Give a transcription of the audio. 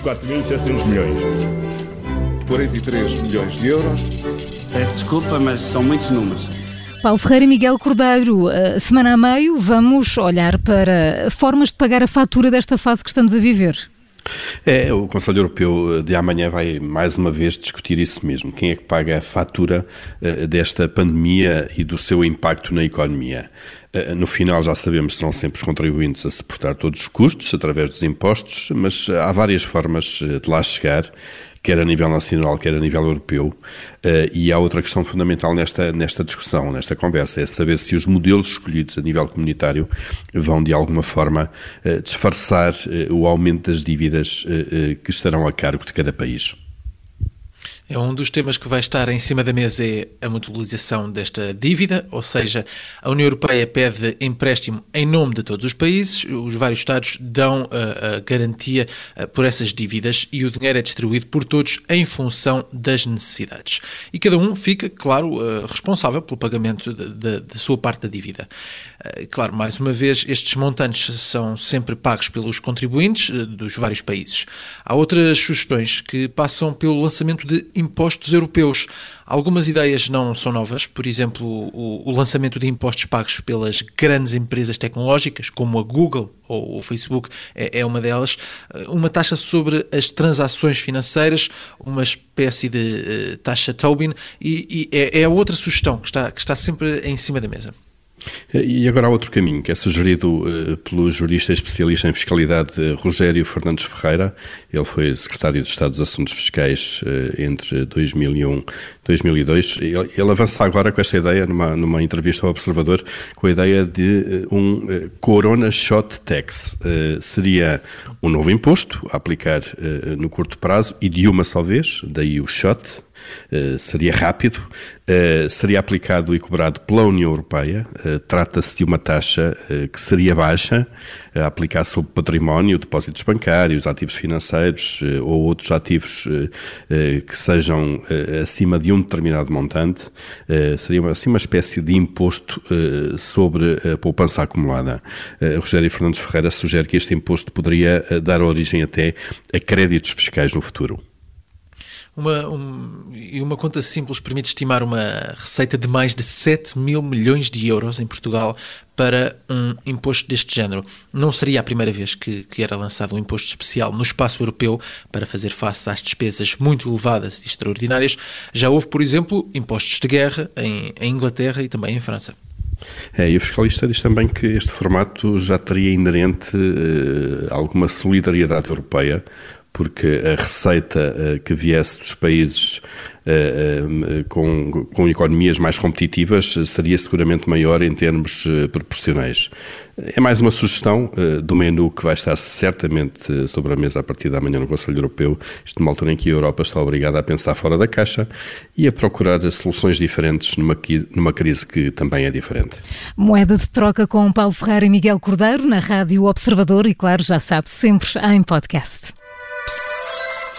4.700 milhões. 43 milhões de euros. Peço desculpa, mas são muitos números. Paulo Ferreira e Miguel Cordeiro, eh, semana a meio vamos olhar para formas de pagar a fatura desta fase que estamos a viver. É, o Conselho Europeu de amanhã vai mais uma vez discutir isso mesmo. Quem é que paga a fatura uh, desta pandemia e do seu impacto na economia? Uh, no final já sabemos que serão sempre os contribuintes a suportar todos os custos através dos impostos, mas há várias formas de lá chegar quer a nível nacional, quer a nível europeu. Eh, e há outra questão fundamental nesta, nesta discussão, nesta conversa, é saber se os modelos escolhidos a nível comunitário vão, de alguma forma, eh, disfarçar eh, o aumento das dívidas que estarão a cargo de cada país. É um dos temas que vai estar em cima da mesa é a mutualização desta dívida, ou seja, a União Europeia pede empréstimo em nome de todos os países, os vários Estados dão a, uh, a garantia uh, por essas dívidas e o dinheiro é distribuído por todos em função das necessidades. E cada um fica, claro, uh, responsável pelo pagamento da sua parte da dívida. Claro, mais uma vez, estes montantes são sempre pagos pelos contribuintes dos vários países. Há outras sugestões que passam pelo lançamento de impostos europeus. Algumas ideias não são novas, por exemplo, o, o, lançamento de impostos pagos pelas grandes empresas tecnológicas, como a Google ou o Facebook é, é uma delas, uma taxa sobre as transações financeiras, uma espécie de uh, taxa Tobin, e, e é, é outra sugestão que está, que está sempre em cima da mesa. E agora há outro caminho, que é sugerido uh, pelo jurista especialista em fiscalidade Rogério Fernandes Ferreira. Ele foi secretário de Estado dos Assuntos Fiscais uh, entre 2001 e 2002. Ele, avança agora com esta ideia, numa, numa entrevista ao Observador, com a ideia de um Corona Shot Tax. seria um novo imposto a aplicar no curto prazo e de uma só vez, daí o shot, seria rápido, uh, seria aplicado e cobrado pela União Europeia. Uh, trata-se de uma taxa que seria baixa, a aplicar sobre património, depósitos bancários, ativos financeiros ou outros ativos que sejam acima de um determinado montante. seria assim uma espécie de imposto sobre a poupança acumulada. Rogério Fernandes Ferreira sugere que este imposto poderia dar origem até a créditos fiscais no futuro. Uma, um, e uma conta simples permite estimar uma receita de mais de 7 mil milhões de euros em Portugal para um imposto deste género. Não seria a primeira vez que, que era lançado um imposto especial no espaço europeu para fazer face às despesas muito elevadas e extraordinárias. Já houve, por exemplo, impostos de guerra em, em Inglaterra e também em França. É, e o fiscalista diz também que este formato já teria inerente uh, alguma solidariedade europeia, porque a receita uh, que viesse dos países uh, com, com economias mais competitivas seria seguramente maior em termos proporcionais. É mais uma sugestão do menu que vai estar certamente sobre a mesa a partir da manhã no Conselho Europeu, isto numa altura em que a Europa está obrigada a pensar fora da caixa e a procurar soluções diferentes numa, numa crise que também é diferente. Moeda de troca com Paulo Ferreira e Miguel Cordeiro na Rádio Observador e, claro, já sabe, sempre em podcast.